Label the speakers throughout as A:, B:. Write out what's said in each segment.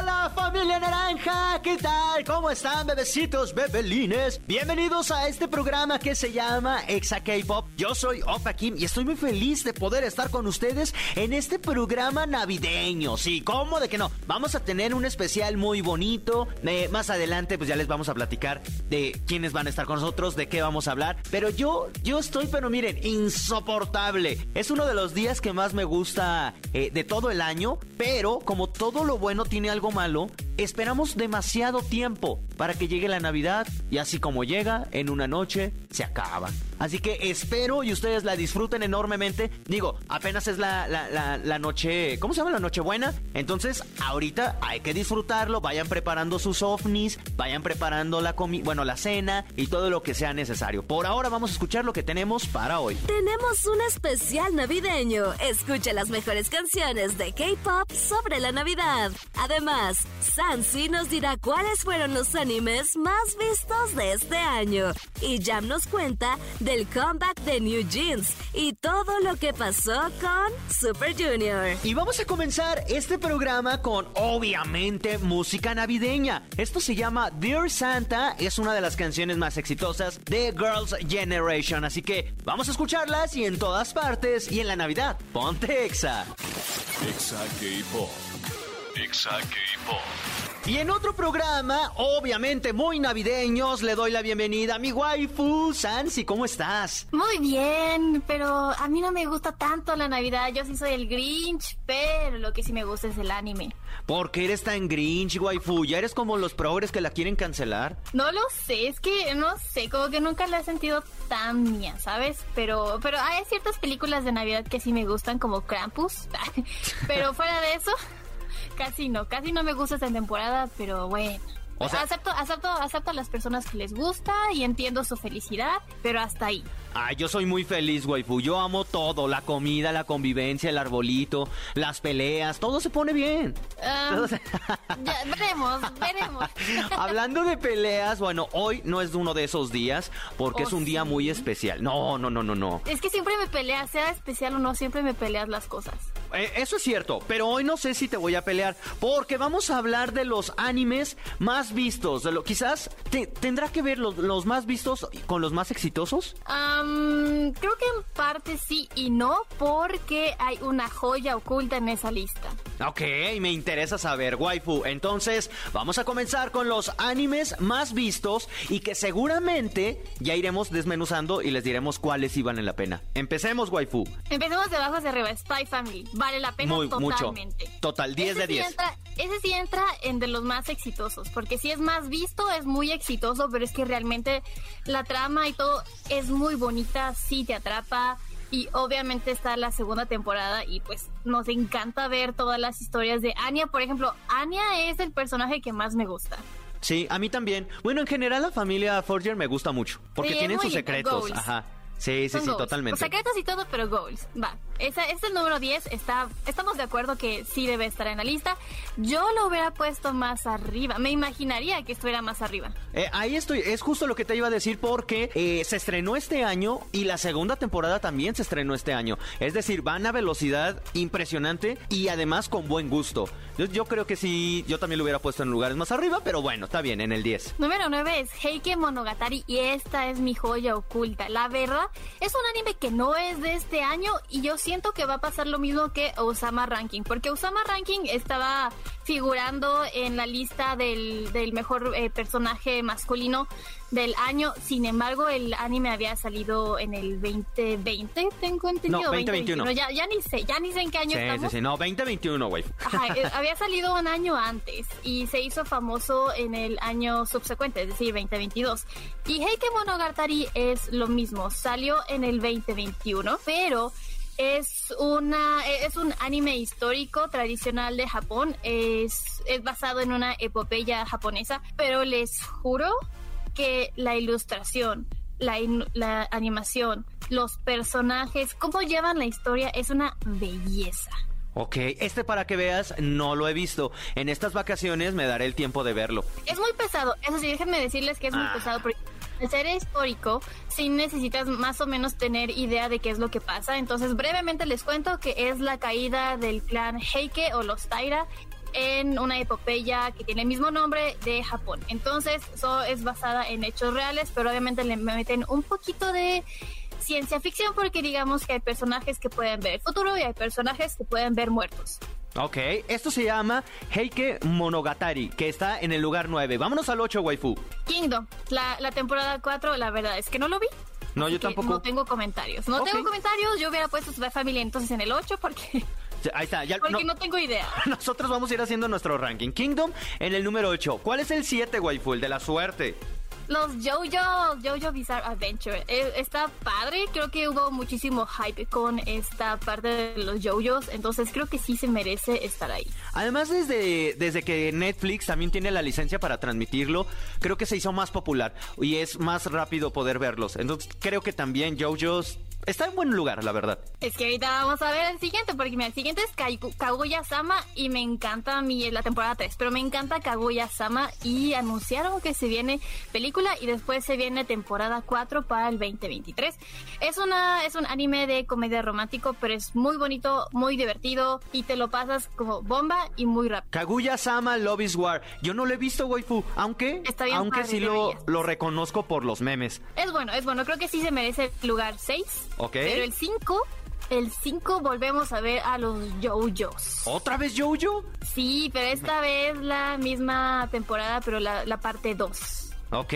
A: hola familia naranja, ¿qué tal? ¿Cómo están bebecitos, bebelines? Bienvenidos a este programa que se llama Exa K-Pop. Yo soy Opa Kim y estoy muy feliz de poder estar con ustedes en este programa navideño. Sí, ¿cómo de que no? Vamos a tener un especial muy bonito. Más adelante pues ya les vamos a platicar de quiénes van a estar con nosotros, de qué vamos a hablar. Pero yo, yo estoy, pero miren, insoportable. Es uno de los días que más me gusta eh, de todo el año, pero como todo lo bueno tiene algo malo, esperamos demasiado tiempo para que llegue la Navidad y así como llega, en una noche se acaba. Así que espero y ustedes la disfruten enormemente. Digo, apenas es la, la, noche, ¿cómo se llama? La noche buena. Entonces, ahorita hay que disfrutarlo. Vayan preparando sus ovnis, vayan preparando la comida, bueno, la cena y todo lo que sea necesario. Por ahora vamos a escuchar lo que tenemos para hoy.
B: Tenemos un especial navideño. Escucha las mejores canciones de K-pop sobre la Navidad. Además, Sansi nos dirá cuáles fueron los animes más vistos de este año. Y Jam nos cuenta del comeback de New Jeans y todo lo que pasó con Super Junior.
A: Y vamos a comenzar este programa con, obviamente, música navideña. Esto se llama Dear Santa, es una de las canciones más exitosas de Girls' Generation. Así que vamos a escucharlas y en todas partes y en la Navidad. Ponte Exa.
C: Exa K-Pop.
A: Y en otro programa, obviamente muy navideños, le doy la bienvenida a mi waifu, Sansi, ¿cómo estás?
D: Muy bien, pero a mí no me gusta tanto la Navidad, yo sí soy el Grinch, pero lo que sí me gusta es el anime.
A: ¿Por qué eres tan Grinch, waifu? ¿Ya eres como los progres que la quieren cancelar?
D: No lo sé, es que no sé, como que nunca la he sentido tan mía, ¿sabes? Pero, pero hay ciertas películas de Navidad que sí me gustan, como Krampus, pero fuera de eso casi no, casi no me gusta esta temporada, pero bueno. O sea, acepto, acepto, acepto a las personas que les gusta y entiendo su felicidad, pero hasta ahí.
A: Ay, yo soy muy feliz, waifu. Yo amo todo, la comida, la convivencia, el arbolito, las peleas, todo se pone bien.
D: Ya, veremos, veremos.
A: Hablando de peleas, bueno, hoy no es uno de esos días porque es oh, un día muy especial. No, no, no, no, no.
D: Es que siempre me peleas, sea especial o no, siempre me peleas las cosas.
A: Eh, eso es cierto, pero hoy no sé si te voy a pelear porque vamos a hablar de los animes más vistos. De lo, quizás tendrá que ver los, más vistos con los más exitosos.
D: Ah creo que en parte sí y no, porque hay una joya oculta en esa lista.
A: Ok, me interesa saber, waifu. Entonces, vamos a comenzar con los animes más vistos y que seguramente ya iremos desmenuzando y les diremos cuáles iban en la pena. Empecemos, waifu.
D: Empecemos de abajo hacia arriba. Spy Family. Vale la pena Muy, totalmente.
A: Mucho. Total, 10 de 10.
D: ese sí entra en de los más exitosos, porque si es más visto, es muy exitoso, pero es que realmente la trama y todo es muy bonita, sí te atrapa y obviamente está la segunda temporada y pues nos encanta ver todas las historias de Anya. Por ejemplo, Anya es el personaje que más me gusta.
A: Sí, a mí también. Bueno, en general la familia Forger me gusta mucho porque tienen sus secretos. Ajá. Sí, sí, sí, totalmente.
D: secretos y todo, pero goals. Va. Esa, este es el número 10. Está, estamos de acuerdo que sí debe estar en la lista. Yo lo hubiera puesto más arriba. Me imaginaría que estuviera más arriba.
A: Eh, ahí estoy. Es justo lo que te iba a decir porque eh, se estrenó este año y la segunda temporada también se estrenó este año. Es decir, van a velocidad impresionante y además con buen gusto. Yo, yo creo que sí, yo también lo hubiera puesto en lugares más arriba, pero bueno, está bien, en el 10.
D: Número 9 es Heike Monogatari y esta es mi joya oculta. La verdad, es un anime que no es de este año y yo siento que va a pasar lo mismo que Osama Ranking, porque Osama Ranking estaba figurando en la lista del, del mejor eh, personaje masculino del año. Sin embargo, el anime había salido en el 2020, tengo entendido.
A: No, 2021.
D: ya, ya ni sé, ya ni sé en qué año sí, estamos.
A: Sí, sí, no, 2021, güey.
D: Eh, había salido un año antes y se hizo famoso en el año subsecuente, es decir, 2022. Y Heike Monogatari es lo mismo, salió en el 2021, pero es una es un anime histórico tradicional de Japón. Es, es basado en una epopeya japonesa, pero les juro que la ilustración, la, in- la animación, los personajes, cómo llevan la historia, es una belleza.
A: Ok, este para que veas, no lo he visto. En estas vacaciones me daré el tiempo de verlo.
D: Es muy pesado, eso sí, déjenme decirles que es muy
A: Ah.
D: pesado porque ser histórico, sí necesitas más o menos tener idea de qué es lo que pasa. Entonces, brevemente les cuento que es la caída del clan Heike o los Taira en una epopeya que tiene el mismo nombre de Japón. Entonces, eso es basada en hechos reales, pero obviamente le meten un poquito de ciencia ficción porque digamos que hay personajes que pueden ver el futuro y hay personajes que pueden ver muertos.
A: Ok, esto se llama Heike Monogatari, que está en el lugar 9. Vámonos al 8, waifu.
D: Kingdom, la, la temporada 4, la verdad es que no lo vi.
A: No, yo tampoco.
D: No tengo comentarios. No tengo comentarios. Yo hubiera puesto Spy Family entonces en el 8 porque,
A: Ahí está, ya
D: porque
A: no-
D: no. tengo idea.
A: Nosotros vamos a ir haciendo nuestro ranking. Kingdom en el número 8. ¿Cuál es el 7, waifu? El de la suerte.
D: Los JoJo, JoJo Bizarre Adventure. Eh, está padre. Creo que hubo muchísimo hype con esta parte de los JoJos. Entonces creo que sí se merece estar ahí.
A: Además, desde, desde que Netflix también tiene la licencia para transmitirlo, creo que se hizo más popular y es más rápido poder verlos. Entonces, creo que también JoJo's está en buen lugar, la verdad.
D: Es que ahorita vamos a ver el siguiente, porque mira, el siguiente es Kaguya-sama y me encanta a mí la temporada 3, pero me encanta Kaguya-sama y anunciaron que se viene película y después se viene temporada 4 para el 2023. Es una es un anime de comedia romántico, pero es muy bonito, muy divertido y te lo pasas como bomba y muy rápido.
A: Kaguya-sama Love is War. Yo no lo he visto, waifu, aunque,
D: Está bien
A: aunque
D: padre,
A: sí lo, lo reconozco por los memes.
D: Es bueno, es bueno, creo que sí se merece el lugar 6.
A: Ok.
D: Pero el 5, el 5 volvemos a ver a los JoJos.
A: ¿Otra vez JoJo?
D: Sí, pero esta vez la misma temporada, pero la, la parte 2.
A: Ok,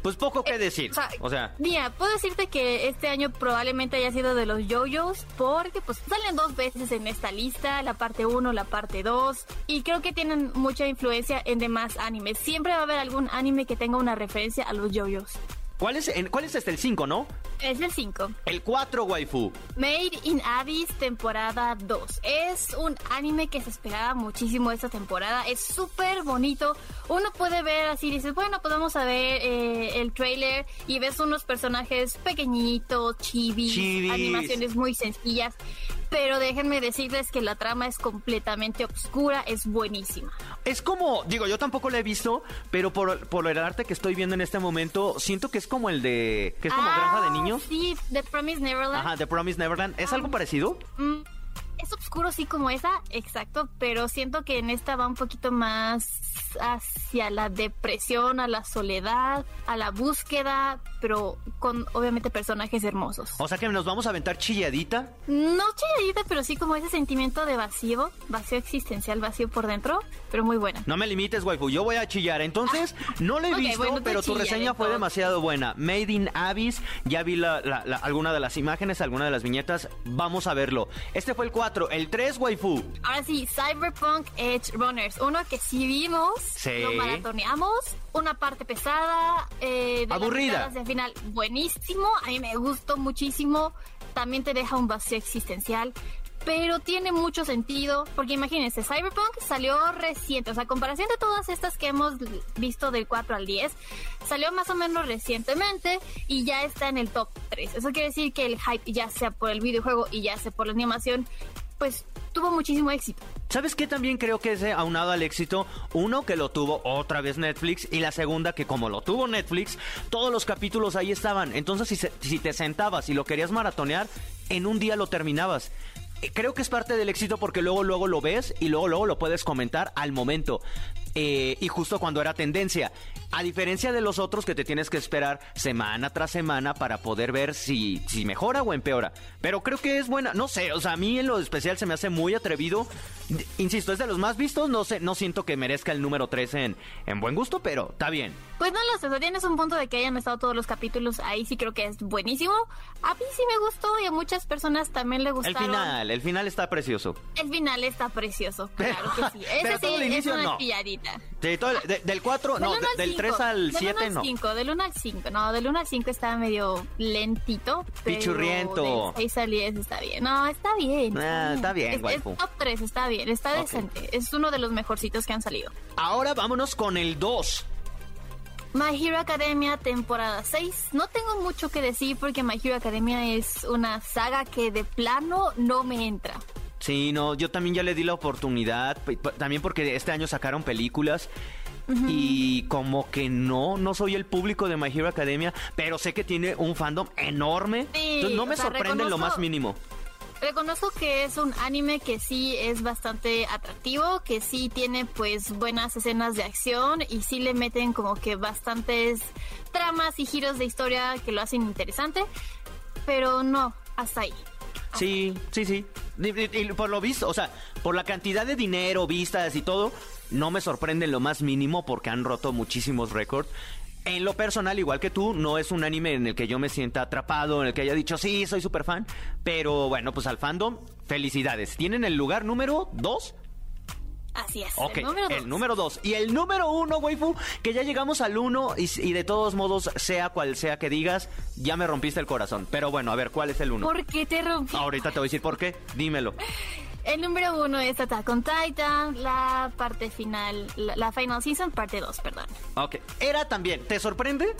A: pues poco que decir. O sea,
D: mira, puedo decirte que este año probablemente haya sido de los JoJos porque pues salen dos veces en esta lista, la parte 1, la parte 2 y creo que tienen mucha influencia en demás animes. Siempre va a haber algún anime que tenga una referencia a los JoJos.
A: ¿Cuál es, en- cuál es este? El 5, ¿no?
D: Es el 5.
A: El 4, waifu.
D: Made in Abyss temporada 2. Es un anime que se esperaba muchísimo esta temporada. Es súper bonito. Uno puede ver así, dices, bueno, podemos ver eh, el trailer y ves unos personajes pequeñitos, chivis,
A: Chivis.
D: animaciones muy sencillas. Pero déjenme decirles que la trama es completamente oscura, es buenísima.
A: Es como, digo, yo tampoco lo he visto, pero por, por el arte que estoy viendo en este momento, siento que es como el de. que es como
D: Ah,
A: Granja de Niños.
D: Sí, The Promise Neverland.
A: Ajá, The Promise Neverland. ¿Es algo parecido?
D: Mm, es oscuro, sí, como esa, exacto, pero siento que en esta va un poquito más hacia la depresión, a la soledad, a la búsqueda, pero con obviamente personajes hermosos.
A: O sea que nos vamos a aventar chilladita.
D: No chilladita, pero sí como ese sentimiento de vacío, vacío existencial, vacío por dentro, pero muy buena.
A: No me limites, waifu, yo voy a chillar. Entonces, no lo he visto,
D: bueno,
A: pero tu reseña fue demasiado buena. Made in Abyss, ya vi la, la- la- alguna de las imágenes, alguna de las viñetas. Vamos a verlo. Este fue el 4. El 3, waifu.
D: Ahora sí, Cyberpunk Edge Runners, uno que sí vimos,
A: Sí.
D: lo maratoneamos, una parte pesada, eh, de la
A: Aburrida.
D: Final, buenísimo, a mí me gustó muchísimo, también te deja un vacío existencial, pero tiene mucho sentido, porque imagínense, Cyberpunk salió reciente, o sea, comparación de todas estas que hemos visto del 4 al 10, salió más o menos recientemente y ya está en el top 3. Eso quiere decir que el hype, ya sea por el videojuego y ya sea por la animación, pues tuvo muchísimo éxito.
A: ¿Sabes qué también creo que es eh, aunado al éxito? Uno, que lo tuvo otra vez Netflix. Y la segunda, que como lo tuvo Netflix, todos los capítulos ahí estaban. Entonces, si, se- si te sentabas y lo querías maratonear, en un día lo terminabas. Eh, Creo que es parte del éxito porque luego, luego lo ves y luego, luego lo puedes comentar al momento. Eh, y justo cuando era tendencia. A diferencia de los otros que te tienes que esperar semana tras semana para poder ver si, si mejora o empeora. Pero creo que es buena. No sé, o sea, a mí en lo especial se me hace muy atrevido. Insisto, es de los más vistos. No sé, no siento que merezca el número 3 en, en buen gusto, pero está bien.
D: Pues no lo sé, o sea, tienes un punto de que hayan estado todos los capítulos ahí, sí creo que es buenísimo. A mí sí me gustó y a muchas personas también le
A: El
D: gustaron.
A: final, el final está precioso.
D: El final está precioso, claro que sí. Ese
A: pero
D: sí
A: todo el
D: es
A: inicio
D: una
A: no.
D: Pilladita.
A: De todo el- de- del 4, no,
D: Del
A: de-
D: al
A: del 3
D: cinco.
A: al
D: Del
A: 7
D: uno al
A: no.
D: cinco, del 1 al 5, no, del 1 al 5 está medio lentito.
A: Pichurriento.
D: Del 6 al 10 está bien. No, está bien.
A: Ah, está bien,
D: Es- es,
A: waifu.
D: top 3, está bien, está
A: Ok.
D: decente. Es uno de los mejorcitos que han salido.
A: Ahora vámonos con el 2.
D: My Hero Academia temporada 6. No tengo mucho que decir porque My Hero Academia es una saga que de plano no me entra.
A: Sí, no, yo también ya le di la oportunidad, también porque este año sacaron películas y como que no, no soy el público de My Hero Academia, pero sé que tiene un fandom enorme. entonces no me sorprende en lo más mínimo.
D: Reconozco que es un anime que sí es bastante atractivo, que sí tiene pues buenas escenas de acción y sí le meten como que bastantes tramas y giros de historia que lo hacen interesante, pero no, hasta ahí.
A: Sí, sí, sí. Y, por lo visto, o sea, por la cantidad de dinero, vistas y todo, no me sorprende en lo más mínimo porque han roto muchísimos récords. En lo personal, igual que tú, no es un anime en el que yo me sienta atrapado, en el que haya dicho, sí, soy súper fan. Pero bueno, pues al fandom, felicidades. Tienen el lugar número 2
D: Así es.
A: el número, dos. el número dos. Y el número uno, waifu, que ya llegamos al uno y, y, de todos modos, sea cual sea que digas, ya me rompiste el corazón. Pero bueno, a ver, ¿cuál es el uno?
D: ¿Por qué te rompí?
A: Ahorita te voy a decir por qué. Dímelo.
D: El número uno es Attack on Titan, la parte final, la, final season, parte dos, perdón.
A: Ok. Era también. ¿Te sorprende?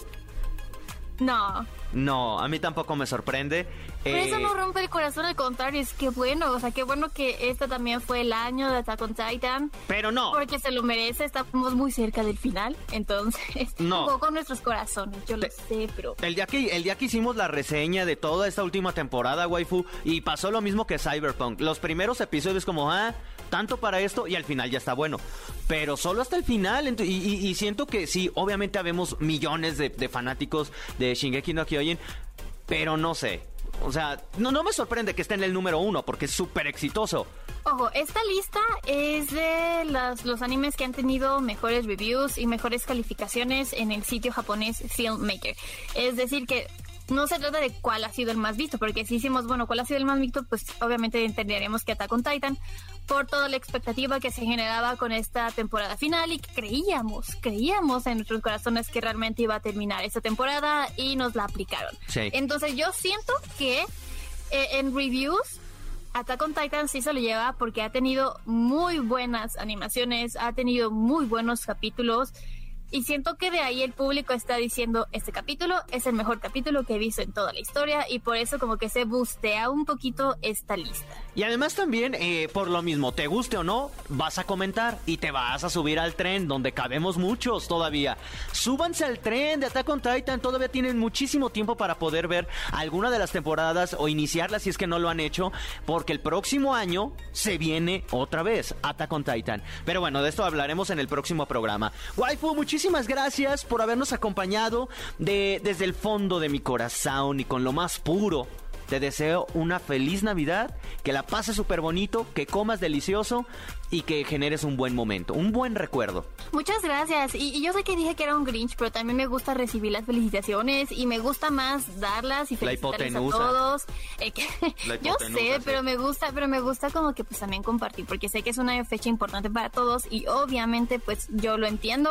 D: No.
A: No, a mí tampoco me sorprende.
D: Pero eso no eh, rompe el corazón, al contrario, es que bueno, o sea, qué bueno que este también fue el año de Attack on Titan.
A: Pero no.
D: Porque se lo merece, estamos muy cerca del final, entonces no. con nuestros corazones, yo lo sé, pero...
A: El día, que, el día que hicimos la reseña de toda esta última temporada, waifu, y pasó lo mismo que Cyberpunk, los primeros episodios como, ah, tanto para esto, y al final ya está bueno. Pero solo hasta el final, y, siento que sí, obviamente habemos millones de, fanáticos de Shingeki no Kyojin, pero no sé, o sea, no, no me sorprende que esté en el número uno porque es súper exitoso.
D: Ojo, esta lista es de los animes que han tenido mejores reviews y mejores calificaciones en el sitio japonés Filmmaker. Es decir, que no se trata de cuál ha sido el más visto, porque si hicimos, bueno, cuál ha sido el más visto, pues obviamente entenderíamos que Attack on Titan, por toda la expectativa que se generaba con esta temporada final y que creíamos, creíamos en nuestros corazones que realmente iba a terminar esta temporada y nos la aplicaron. Entonces yo siento que eh, en reviews Attack on Titan sí se lo lleva porque ha tenido muy buenas animaciones, ha tenido muy buenos capítulos y siento que de ahí el público está diciendo, este capítulo es el mejor capítulo que he visto en toda la historia y por eso como que se bustea un poquito esta lista.
A: Y además también, eh, por lo mismo, te guste o no, vas a comentar y te vas a subir al tren donde cabemos muchos todavía. Súbanse al tren de Attack on Titan, todavía tienen muchísimo tiempo para poder ver alguna de las temporadas o iniciarlas si es que no lo han hecho, porque el próximo año se viene otra vez Attack on Titan. Pero bueno, de esto hablaremos en el próximo programa. Waifu, muchísimas muchísimas gracias por habernos acompañado de, desde el fondo de mi corazón y con lo más puro. Te deseo una feliz Navidad, que la pases súper bonito, que comas delicioso y que generes un buen momento, un buen recuerdo.
D: Muchas gracias. Y, yo sé que dije que era un Grinch, pero también me gusta recibir las felicitaciones y me gusta más darlas y felicitarles a todos. Eh, yo sé, pero me gusta, pero me gusta como que pues también compartir, porque sé que es una fecha importante para todos y obviamente pues yo lo entiendo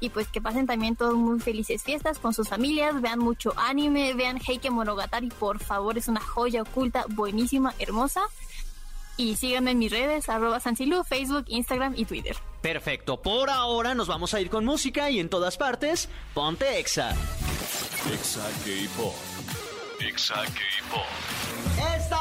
D: y pues que pasen también todos muy felices fiestas con sus familias, vean mucho anime, vean Heike Monogatari, por favor, es una joya oculta, buenísima, hermosa. Y síganme en mis redes, arroba Sancilu, Facebook, Instagram y Twitter.
A: Perfecto, por ahora nos vamos a ir con música y en todas partes, ponte Exa. Exa K-Pop. Exa K-Pop.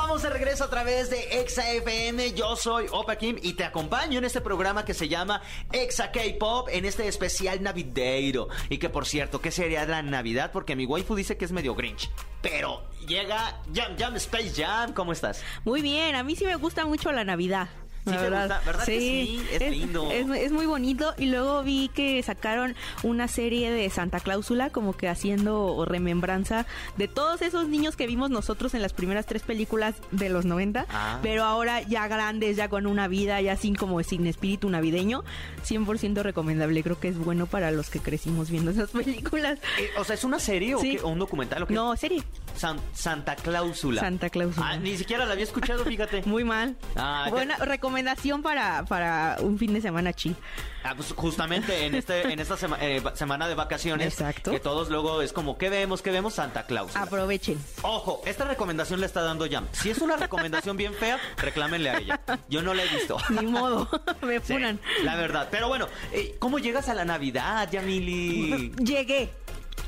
A: Estamos de regreso a través de Exa FM. Yo soy Opa Kim y te acompaño en este programa que se llama Exa K-Pop en este especial navideiro. Y que por cierto, ¿qué sería la Navidad? Porque mi waifu dice que es medio Grinch. Pero llega Jam Jam Space Jam. ¿Cómo estás?
E: Muy bien, a mí sí me gusta mucho la Navidad.
A: Sí, ¿verdad? ¿verdad sí, que sí? Es, lindo.
E: Es, muy bonito. Y luego vi que sacaron una serie de Santa Cláusula, como que haciendo remembranza de todos esos niños que vimos nosotros en las primeras tres películas de los 90, ah. pero ahora ya grandes, ya con una vida, ya sin como sin espíritu navideño. 100% recomendable. Creo que es bueno para los que crecimos viendo esas películas.
A: Eh, o sea, ¿es una serie o, un documental?
E: No, serie.
A: San- Santa Cláusula.
E: Santa Cláusula.
A: Ah, ni siquiera la había escuchado, fíjate.
E: Muy mal.
A: Ah, ya-
E: Buena recomendación para, para un fin de semana chill.
A: Ah, pues justamente en este en esta sema- eh, semana de vacaciones
E: Exacto.
A: que todos luego es como ¿qué vemos? ¿qué vemos? Santa Claus.
E: Aprovechen.
A: Ojo, esta recomendación la está dando Jam. Si es una recomendación bien fea, reclámenle a ella. Yo no la he visto.
E: Ni modo. Me
A: Sí,
E: funan.
A: la verdad. Pero bueno, eh, ¿cómo llegas a la Navidad, Yamili?
E: Llegué.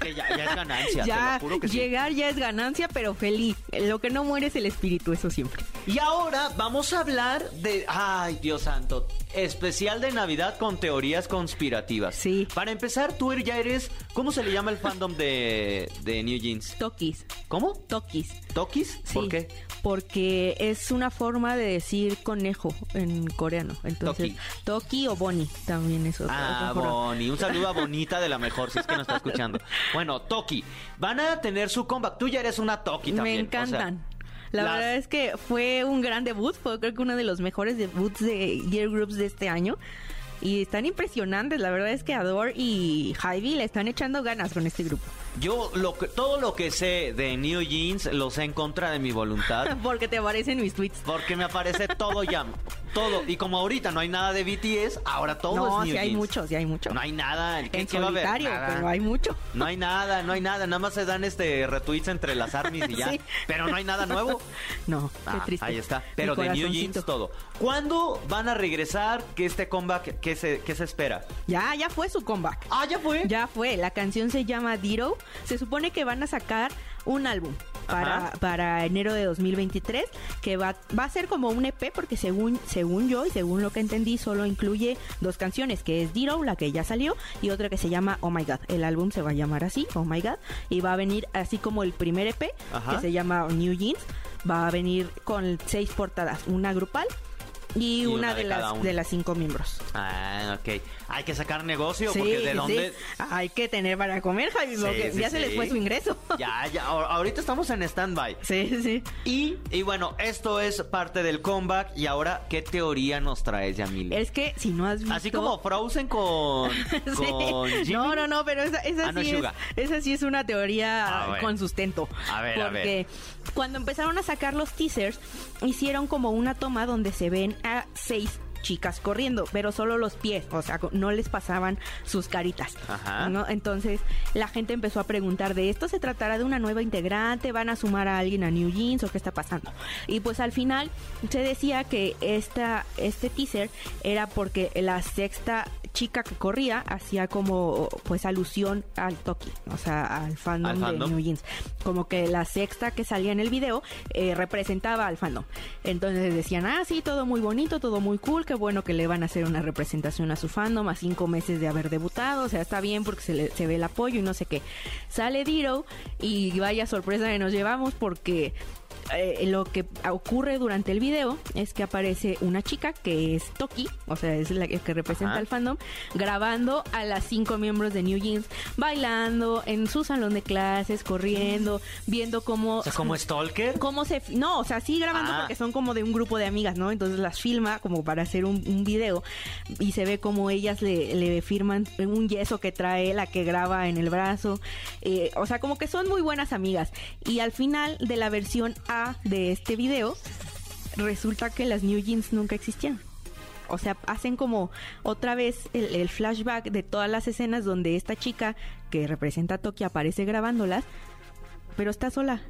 A: Que ya, ya es ganancia, te
E: Ya,
A: lo juro que sí.
E: llegar ya es ganancia, pero feliz. Lo que no muere es el espíritu, eso siempre.
A: Y ahora vamos a hablar de. Ay, Dios santo. Especial de Navidad con teorías conspirativas.
E: Sí.
A: Para empezar, tú ya eres. ¿Cómo se le llama el fandom de, de New Jeans?
E: Tokis.
A: ¿Cómo?
E: Tokis.
A: ¿Tokis? ¿Por
E: Sí,
A: qué?
E: Porque es una forma de decir conejo en coreano. Entonces, Toki, o Boni también es otra,
A: Ah. Bonnie. Un saludo a Bonita de la mejor, si es que nos está escuchando. Bueno, Toki. Van a tener su comeback. Tú ya eres una Toki
E: Me
A: también. o sea,
E: encantan. La
A: las-
E: verdad es que fue un gran debut, fue creo que uno de los mejores debuts de Gear Groups de este año. Y están impresionantes, la verdad es que Adore y Hybe le están echando ganas con este grupo.
A: Yo lo que, todo lo que sé de New Jeans lo sé en contra de mi voluntad.
E: Porque te aparecen mis tweets.
A: Porque me aparece todo ya. Todo. Y como ahorita no hay nada de BTS, ahora todo
E: no,
A: es New
E: sí hay
A: Jeans.
E: mucho, sí hay mucho.
A: No hay nada. ¿Qué,
E: en
A: qué va a haber? Nada.
E: pero hay mucho.
A: No hay nada, no hay nada. Nada más se dan este retweets entre las armies y ya.
E: Sí.
A: Pero no hay nada nuevo.
E: No, qué
A: Ah,
E: triste.
A: ahí está.
E: Mi
A: Pero de New. Jeans todo. ¿Cuándo van a regresar? ¿Qué este comeback? ¿Qué se, qué se espera?
E: Ya, ya fue su comeback.
A: Ah, ya fue.
E: Ya fue, la canción se llama Diro. Se supone que van a sacar un álbum para, para enero de 2023 que va, va a ser como un EP porque según, según yo y según lo que entendí solo incluye dos canciones que es Diro, la que ya salió y otra que se llama Oh My God. El álbum se va a llamar así, Oh My God, y va a venir así como el primer EP
A: Ajá.
E: que se llama New Jeans. Va a venir con seis portadas, una grupal y,
A: Y
E: una,
A: una
E: de, las de las cinco miembros.
A: Ah, ok. Hay que sacar negocio
E: Sí,
A: porque de
E: sí.
A: dónde...
E: Hay que tener para comer, Javi,
A: Sí,
E: porque
A: sí,
E: ya se les fue su ingreso.
A: Ya, ya. ahor- Ahorita estamos en stand-by.
E: Sí, sí.
A: Y, y bueno, esto es parte del comeback. Y ahora, ¿qué teoría nos traes, Yamil?
E: Es que si no has visto...
A: Así como Frozen con,
E: Sí.
A: con Jimmy.
E: No, no, no, pero esa, esa
A: Ah, no,
E: sí es, esa sí es una teoría
A: A ver.
E: con sustento.
A: A ver, a
E: porque cuando empezaron a sacar los teasers, hicieron como una toma donde se ven a seis chicas corriendo, pero solo los pies, o sea, no les pasaban sus caritas.
A: Ajá.
E: ¿no? Entonces la gente empezó a preguntar de esto se tratará de una nueva integrante, van a sumar a alguien a New Jeans o qué está pasando. Y pues al final se decía que esta, este teaser era porque la sexta chica que corría hacía como pues alusión al Toki, o sea, al fandom,
A: ¿Al fandom?
E: de New Jeans. Como que la sexta que salía en el video eh, representaba al fandom. Entonces decían, ah, sí, todo muy bonito, todo muy cool, qué bueno que le van a hacer una representación a su fandom a cinco meses de haber debutado, o sea, está bien porque se, le- se ve el apoyo y no sé qué. Sale Diro y vaya sorpresa que nos llevamos porque eh, lo que ocurre durante el video es que aparece una chica que es Toki, o sea, es la que representa
A: Ajá.
E: al fandom, grabando a las cinco miembros de New Jeans, bailando en su salón de clases, corriendo, viendo cómo...
A: O sea, como Stalker.
E: cómo se no o sea sí grabando
A: Ah.
E: porque son como de un grupo de amigas no entonces las filma como para hacer un, un video y se ve como ellas le, le firman un yeso que trae la que graba en el brazo Eh, o sea como que son muy buenas amigas y al final de la versión A de este video resulta que las New Jeans nunca existían o sea, hacen como otra vez el, el flashback de todas las escenas donde esta chica que representa a Toki aparece grabándolas, pero está sola.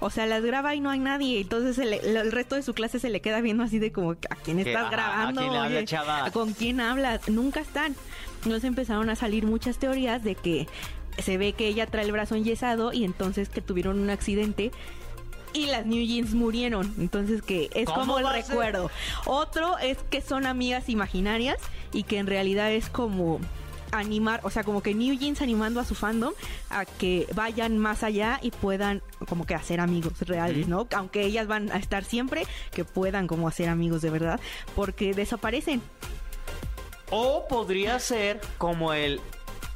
E: O sea, las graba y no hay nadie. Entonces el resto de su clase se le queda viendo así de como, ¿a quién estás
A: ajá, ¿a
E: grabando?
A: quién habla,
E: Oye,
A: chava?
E: ¿Con quién hablas? Nunca están. Entonces empezaron a salir muchas teorías de que se ve que ella trae el brazo enyesado y entonces que tuvieron un accidente y las New Jeans murieron. Entonces que es
A: ¿Cómo
E: como el recuerdo. Otro es que son amigas imaginarias y que en realidad es como animar, o sea, como que New Jeans animando a su fandom a que vayan más allá y puedan como que hacer amigos reales, ¿no? Aunque ellas van a estar siempre, que puedan como hacer amigos de verdad, porque desaparecen.
A: O podría ser como el.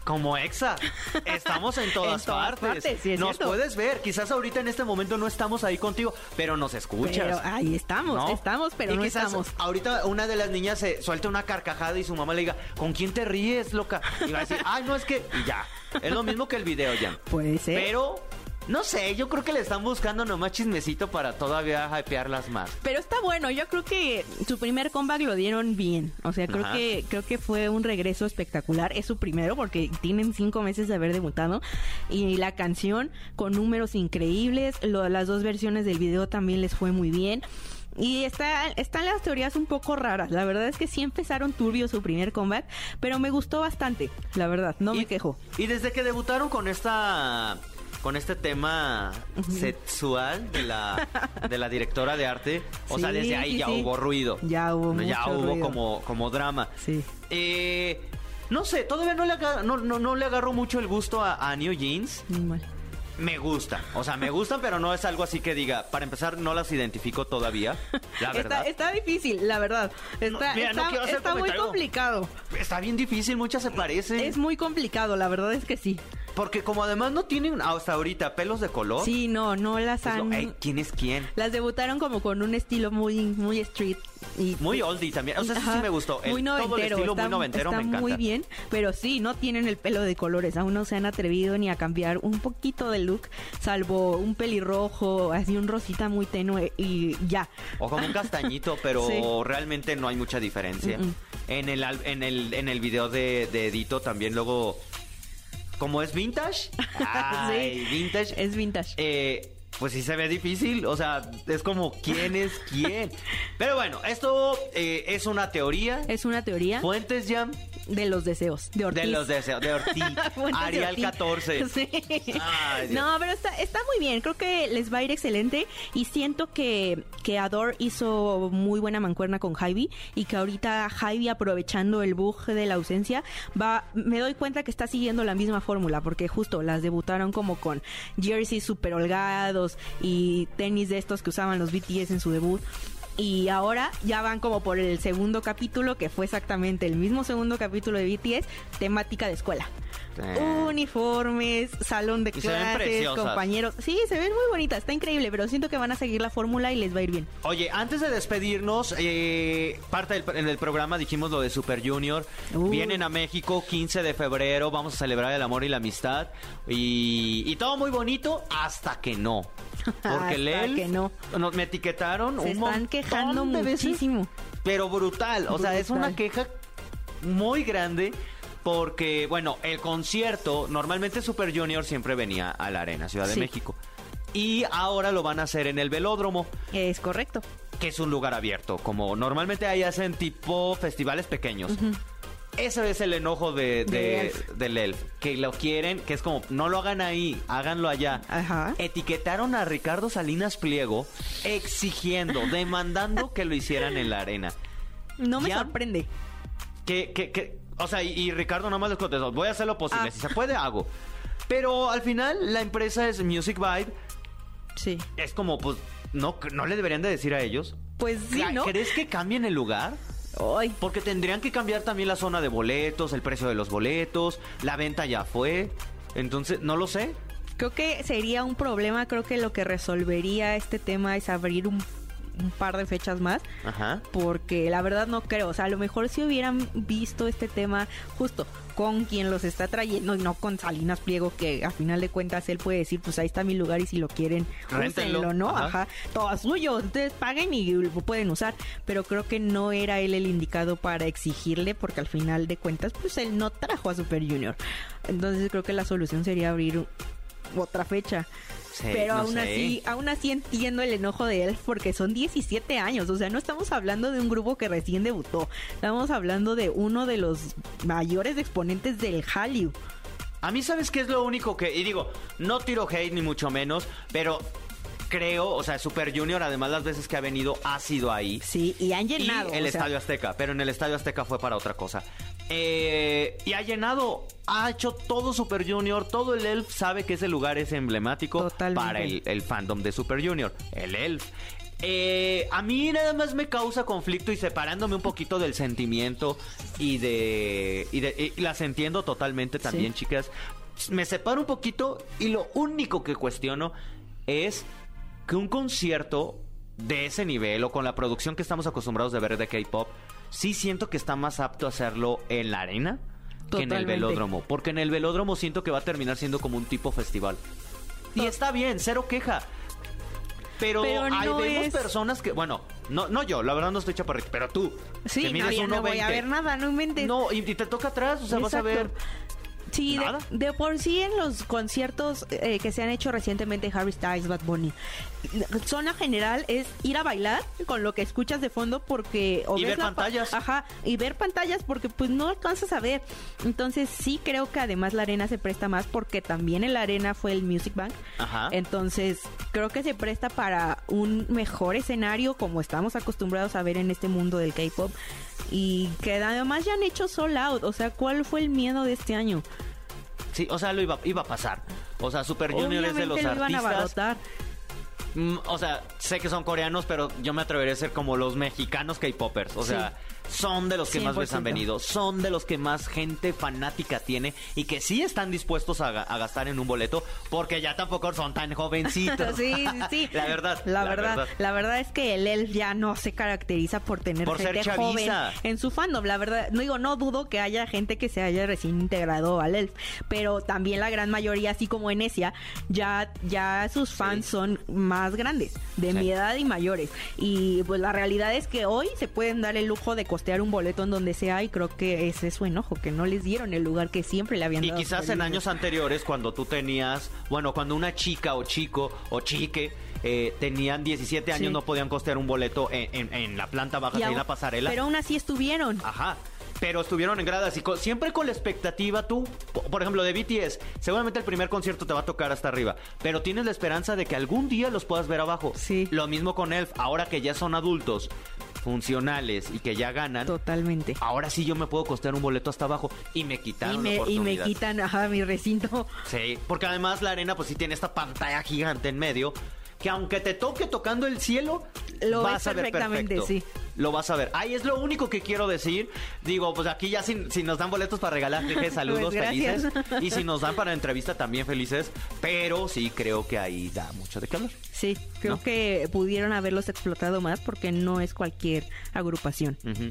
A: Como Exa. Estamos en todas,
E: En todas
A: partes.
E: partes, sí
A: nos
E: cierto.
A: puedes ver. Quizás ahorita en este momento no estamos ahí contigo, pero nos escuchas.
E: Pero ahí estamos,
A: ¿no?
E: estamos, pero
A: Y
E: no
A: quizás
E: estamos.
A: Ahorita una de las niñas se suelta una carcajada y su mamá le diga, ¿con quién te ríes, loca? Y va a decir, ay, no es que. Y ya. Es lo mismo que el video ya.
E: Puede ser.
A: Pero No sé, yo creo que le están buscando nomás chismecito para todavía hypearlas más.
E: Pero está bueno, yo creo que su primer comeback lo dieron bien. O sea, creo
A: Ajá.
E: que creo que fue un regreso espectacular. Es su primero porque tienen cinco meses de haber debutado. Y la canción con números increíbles. Lo- las dos versiones del video también les fue muy bien. Y está, están las teorías un poco raras. La verdad es que sí empezaron turbio su primer comeback, pero me gustó bastante, la verdad, no me quejo.
A: Y desde que debutaron con esta con este tema sexual de la de la directora de arte, o sea, desde ahí ya
E: sí.
A: hubo ruido.
E: Ya hubo
A: ya
E: mucho
A: hubo
E: ruido.
A: como como drama.
E: Sí.
A: Eh, no sé, todavía no le, aga- no, no, no le agarro mucho el gusto a, a New Jeans. Me gustan, o sea, me gustan, pero no es algo así que diga, para empezar, no las identifico todavía, la verdad.
E: Está, está difícil, la verdad. Está,
A: mira,
E: está- muy complicado.
A: Está bien difícil, muchas se parecen.
E: Es muy complicado, la verdad es que sí.
A: Porque como además no tienen hasta ahorita pelos de color.
E: Sí, no, no las
A: es lo-
E: han...
A: ¿Quién es quién?
E: Las debutaron como con un estilo muy, muy street. Y,
A: Muy oldie también. O sea, eso sí
E: Ajá,
A: me gustó. El-
E: muy
A: todo el
E: noventero.
A: estilo
E: está,
A: muy noventero
E: está
A: me encanta.
E: muy bien, pero sí, no tienen el pelo de colores. Aún no se han atrevido ni a cambiar un poquito de look, salvo un pelirrojo, así un rosita muy tenue y ya.
A: O como un castañito, pero
E: Sí.
A: realmente no hay mucha diferencia. En el en el en el video de, de Edito también luego como es vintage, ay,
E: Sí.
A: vintage,
E: Es vintage.
A: eh, pues sí se ve difícil, o sea, es como quién es quién. Pero bueno, esto eh, es una teoría.
E: Es una teoría
A: Fuentes Jam
E: de los deseos, de Ortiz.
A: de los deseos de Ortiz,
E: de
A: Arial
E: Ortiz.
A: 14.
E: Sí.
A: Ay, Dios.
E: no, pero está, está muy bien. Creo que les va a ir excelente. Y siento que, que Adore hizo muy buena mancuerna con Javi. Y que ahorita Javi, aprovechando el bug de la ausencia, va. Me doy cuenta que está siguiendo la misma fórmula. Porque justo las debutaron como con jerseys super holgados y tenis de estos que usaban los BTS en su debut. Y ahora ya van como por el segundo capítulo, que fue exactamente el mismo segundo capítulo de BTS, temática de escuela.
A: Eh.
E: Uniformes, salón de clases, compañeros. Sí, se ven muy bonitas, está increíble, pero siento que van a seguir la fórmula y les va a ir bien.
A: Oye, antes de despedirnos, eh, parte del, en el programa dijimos lo de Super Junior.
E: Uy.
A: Vienen a México 15 de febrero, vamos a celebrar el amor y la amistad. Y, y todo muy bonito hasta que no. Porque
E: Hasta
A: Lel
E: que no.
A: nos me etiquetaron
E: Se
A: un
E: están quejando
A: de veces,
E: muchísimo.
A: pero brutal. O sea, es una queja muy grande. Porque, bueno, el concierto, normalmente Super Junior siempre venía a la Arena, Ciudad de. México. Y ahora lo van a hacer en el velódromo
E: Es correcto.
A: que es un lugar abierto, como normalmente ahí hacen tipo festivales pequeños. Ese es el enojo de, de-
E: De Elf.
A: del Elf, que lo quieren, que es como, no lo hagan ahí, háganlo allá.
E: Ajá.
A: Etiquetaron a Ricardo Salinas Pliego exigiendo, demandando que lo hicieran en la arena.
E: No me
A: Ya.
E: sorprende.
A: Que, que, que, o sea, y, y Ricardo nada más les contestó, voy a hacer lo posible,
E: Ah.
A: si se puede, hago. Pero al final la empresa es Music Vibe,
E: Sí.
A: es como, pues, no, no le deberían de decir a ellos.
E: Pues sí, ¿no?
A: ¿Crees que cambien el lugar?
E: Ay,
A: Porque tendrían que cambiar también la zona de boletos, el precio de los boletos, la venta ya fue. Entonces, no lo sé.
E: Creo que sería un problema, creo que lo que resolvería este tema es abrir un, un par de fechas más.
A: Ajá.
E: Porque la verdad no creo, o sea, a lo mejor si hubieran visto este tema justo con quien los está trayendo y no con Salinas Pliego, que a final de cuentas él puede decir, pues ahí está mi lugar y si lo quieren,
A: Réntenlo.
E: úsenlo, ¿no?
A: Ajá.
E: Ajá. todo suyo, ustedes paguen y lo pueden usar, pero creo que no era él el indicado para exigirle porque al final de cuentas, pues él no trajo a Super Junior. Entonces creo que la solución sería abrir otra fecha.
A: Sí,
E: Pero
A: no
E: aún
A: sé.
E: así, aún así entiendo el enojo de él porque son 17 años, o sea, no estamos hablando de un grupo que recién debutó, estamos hablando de uno de los mayores exponentes del Hallyu.
A: A mí, ¿sabes qué es lo único que.? Y digo, no tiro hate ni mucho menos, pero creo, o sea, Super Junior, además las veces que ha venido, ha sido ahí.
E: Sí, y han
A: Y
E: llenado.
A: el
E: o sea,
A: Estadio Azteca, pero en el Estadio Azteca fue para otra cosa. Eh, y ha llenado, ha hecho todo Super Junior, todo el Elf sabe que ese lugar es emblemático
E: Totalmente.
A: para el, el fandom de Super Junior, el Elf. Eh, a mí nada más me causa conflicto y separándome un poquito del sentimiento y de, y de- y las entiendo totalmente también,
E: Sí.
A: chicas. Me separo un poquito y lo único que cuestiono es que un concierto de ese nivel o con la producción que estamos acostumbrados de ver de K-pop, sí siento que está más apto a hacerlo en la arena que en el velódromo. Porque en el velódromo siento que va a terminar siendo como un tipo festival. Y está bien, cero queja. Pero,
E: Pero
A: hay
E: no
A: vemos
E: es-
A: personas que, bueno, no, no yo, la verdad no estoy chaparrito, pero tú. que
E: Sí, no,
A: mides
E: ya no voy a
A: 1.20.
E: ver nada, no inventes.
A: No, y, y te toca atrás, o sea, vas a ver.
E: Sí, de, por sí en los conciertos eh, que se han hecho recientemente Harry Styles, Bad Bunny, zona general es ir a bailar con lo que escuchas de fondo porque o
A: Y ver
E: la pa-
A: pantallas.
E: Ajá, y ver pantallas porque pues no alcanzas a ver. Entonces sí creo que además la arena se presta más porque también en la arena fue el Music Bank.
A: Ajá.
E: Entonces creo que se presta para un mejor escenario como estamos acostumbrados a ver en este mundo del K-pop y que además ya han hecho sold out. O sea, ¿cuál fue el miedo de este año?
A: Sí, o sea, lo iba, iba a pasar. O sea, Super Junior es de los
E: lo iban a
A: artistas. Mm, o sea, sé que son coreanos, pero yo me atrevería a ser como los mexicanos K-popers. O
E: Sí.
A: Son de los que más veces han
E: 100%.
A: venido, son de los que más gente fanática tiene y que sí están dispuestos a, ga- a gastar en un boleto porque ya tampoco son tan jovencitos.
E: Sí, sí, sí.
A: la verdad.
E: La, verdad, la verdad es que el ELF ya no se caracteriza por tener
A: Por ser
E: gente joven en su fandom. La verdad, no digo, no dudo que haya gente que se haya recién integrado al ELF, pero también la gran mayoría, así como Enesia, ya, ya sus fans son más grandes, de
A: Sí.
E: mi edad y mayores. Y pues la realidad es que hoy se pueden dar el lujo de costear un boleto en donde sea y creo que ese es su enojo, que no les dieron el lugar que siempre le habían
A: Y
E: dado. a
A: quizás en años anteriores, cuando tú tenías, bueno, cuando una chica o chico o chique eh, tenían 17 años,
E: Sí.
A: no podían costear un boleto en, en- en la planta baja,
E: Y aún-
A: la pasarela.
E: Pero aún así estuvieron.
A: Ajá. Pero estuvieron en gradas y co- siempre con la expectativa tú, po- por ejemplo, de BTS, seguramente el primer concierto te va a tocar hasta arriba, pero tienes la esperanza de que algún día los puedas ver abajo.
E: Sí.
A: Lo mismo con Elf, ahora que ya son adultos, funcionales y que ya ganan,
E: Totalmente.
A: ahora sí yo me puedo costear un boleto hasta abajo y me
E: Y
A: quitaron la
E: me, y me quitan ajá, mi recinto.
A: Sí, porque además la arena pues sí tiene esta pantalla gigante en medio que aunque te toque tocando el cielo,
E: Lo
A: vas a ver
E: perfectamente,
A: perfecto.
E: sí.
A: Lo vas a ver. Ahí es lo único que quiero decir. Digo, pues aquí ya si, si nos dan boletos para regalar, dije saludos
E: Pues,
A: felices. Y si nos dan para entrevista también felices. Pero sí creo que ahí da mucho de qué hablar.
E: Sí, creo
A: ¿No?
E: que pudieron haberlos explotado más porque no es cualquier agrupación.
A: Ujú.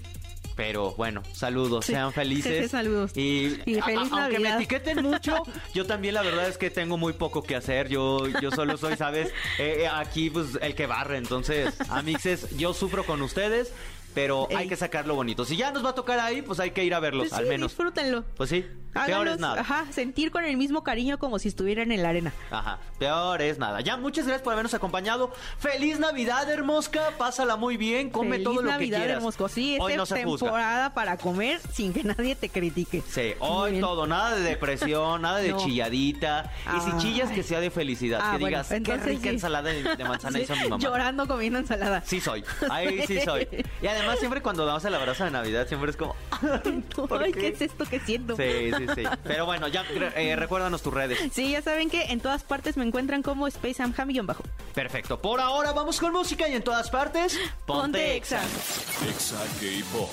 A: Pero bueno, saludos,
E: Sí.
A: sean felices.
E: Saludos.
A: Y,
E: feliz
A: a- aunque me etiqueten mucho, yo también la verdad es que tengo muy poco que hacer. Yo, yo solo soy, ¿sabes? Eh, eh, aquí pues el que barre. Entonces, amixes, yo sufro con ustedes, pero hay que sacarlo bonito. Si ya nos va a tocar ahí, pues hay que ir a verlos,
E: Pues
A: al
E: sí,
A: menos.
E: disfrútenlo.
A: Pues sí, peor es nada.
E: Ajá, sentir con el mismo cariño como si estuvieran en la arena.
A: Ajá, peor es nada. Ya, muchas gracias por habernos acompañado. Feliz Navidad, Hermosca. Pásala muy bien, come
E: Feliz
A: todo lo
E: Navidad,
A: que quieras.
E: Hermosco. Sí,
A: Hoy
E: es
A: no se juzga.
E: temporada para comer sin que nadie te critique.
A: Sí, hoy todo, nada de depresión, nada de
E: No.
A: chilladita. Y si chillas, que sea de felicidad.
E: Ah,
A: que
E: bueno,
A: digas, qué rica
E: sí.
A: ensalada de, manzana hizo mi mamá.
E: Llorando comiendo ensalada.
A: Sí soy, ahí sí soy. Y además siempre cuando damos el abrazo de Navidad, siempre es como... ¿por
E: Ay,
A: qué?
E: ¿qué es esto que siento?
A: Sí, sí, sí. Pero bueno, ya eh, recuérdanos tus redes.
E: Sí, ya saben que en todas partes me encuentran como Space Am Ham bajo.
A: Perfecto. Por ahora vamos con música y en todas partes,
E: Ponte Exa.
C: Exa K-Pop.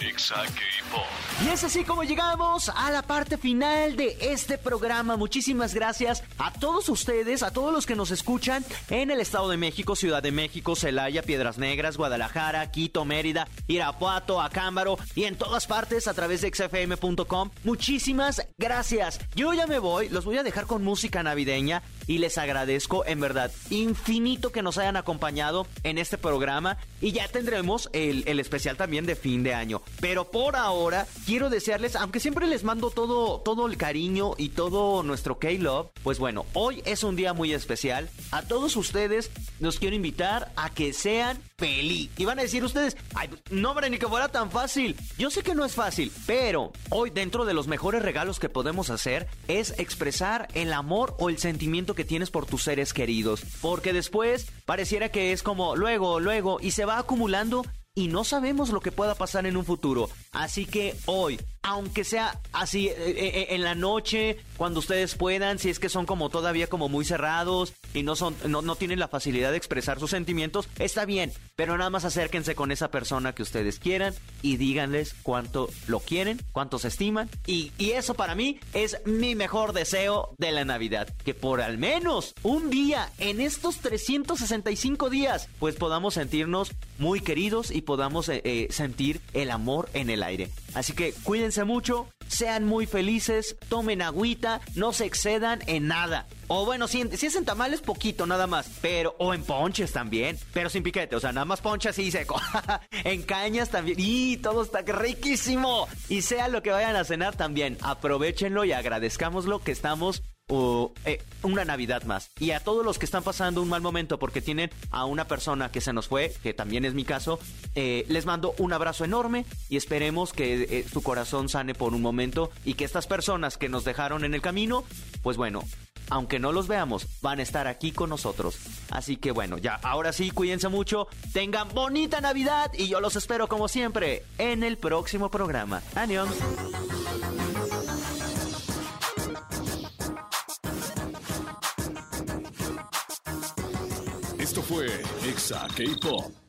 C: Exa K-Pop.
A: Y es así como llegamos a la parte final de este programa. Muchísimas gracias a todos ustedes, a todos los que nos escuchan en el Estado de México, Ciudad de México, Celaya, Piedras Negras, Guadalajara, Quito, Mérida, Irapuato, Acámbaro y en todas partes a través de xfm.com. Muchísimas gracias. Yo ya me voy, los voy a dejar con música navideña y les agradezco en verdad infinito que nos hayan acompañado en este programa y ya tendremos el, el especial también de fin de año. Pero por ahora quiero desearles, aunque siempre les mando todo, todo el cariño y todo nuestro K-Love, pues bueno, hoy es un día muy especial. A todos ustedes los quiero invitar a que sean feliz. Y van a decir ustedes, ay, no hombre, ni que fuera tan fácil. Yo sé que no es fácil, pero hoy dentro de los mejores regalos que podemos hacer es expresar el amor o el sentimiento que tienes por tus seres queridos. Porque después pareciera que es como luego, luego, y se va acumulando y no sabemos lo que pueda pasar en un futuro. Así que hoy, aunque sea así eh, eh, en la noche, cuando ustedes puedan, si es que son como todavía como muy cerrados y no son no, no tienen la facilidad de expresar sus sentimientos, está bien, pero nada más acérquense con esa persona que ustedes quieran y díganles cuánto lo quieren, cuánto se estiman. Y, y eso para mí es mi mejor deseo de la Navidad, que por al menos un día en estos 365 días pues podamos sentirnos muy queridos y podamos eh, eh, sentir el amor en el aire. Así que cuídense mucho, sean muy felices, tomen agüita, no se excedan en nada. O bueno, si, si es en tamales, poquito nada más. Pero, o en ponches también. Pero sin piquete, o sea, nada más ponches y seco. en cañas también. Y todo está riquísimo. Y sea lo que vayan a cenar también, aprovechenlo y agradezcámoslo que estamos o eh, una Navidad más. Y a todos los que están pasando un mal momento porque tienen a una persona que se nos fue, que también es mi caso, eh, les mando un abrazo enorme y esperemos que eh, su corazón sane por un momento y que estas personas que nos dejaron en el camino, pues bueno, aunque no los veamos, van a estar aquí con nosotros. Así que bueno, ya, ahora sí, cuídense mucho, tengan bonita Navidad y yo los espero como siempre en el próximo programa. Adiós.
C: Fue Exa K-Pop.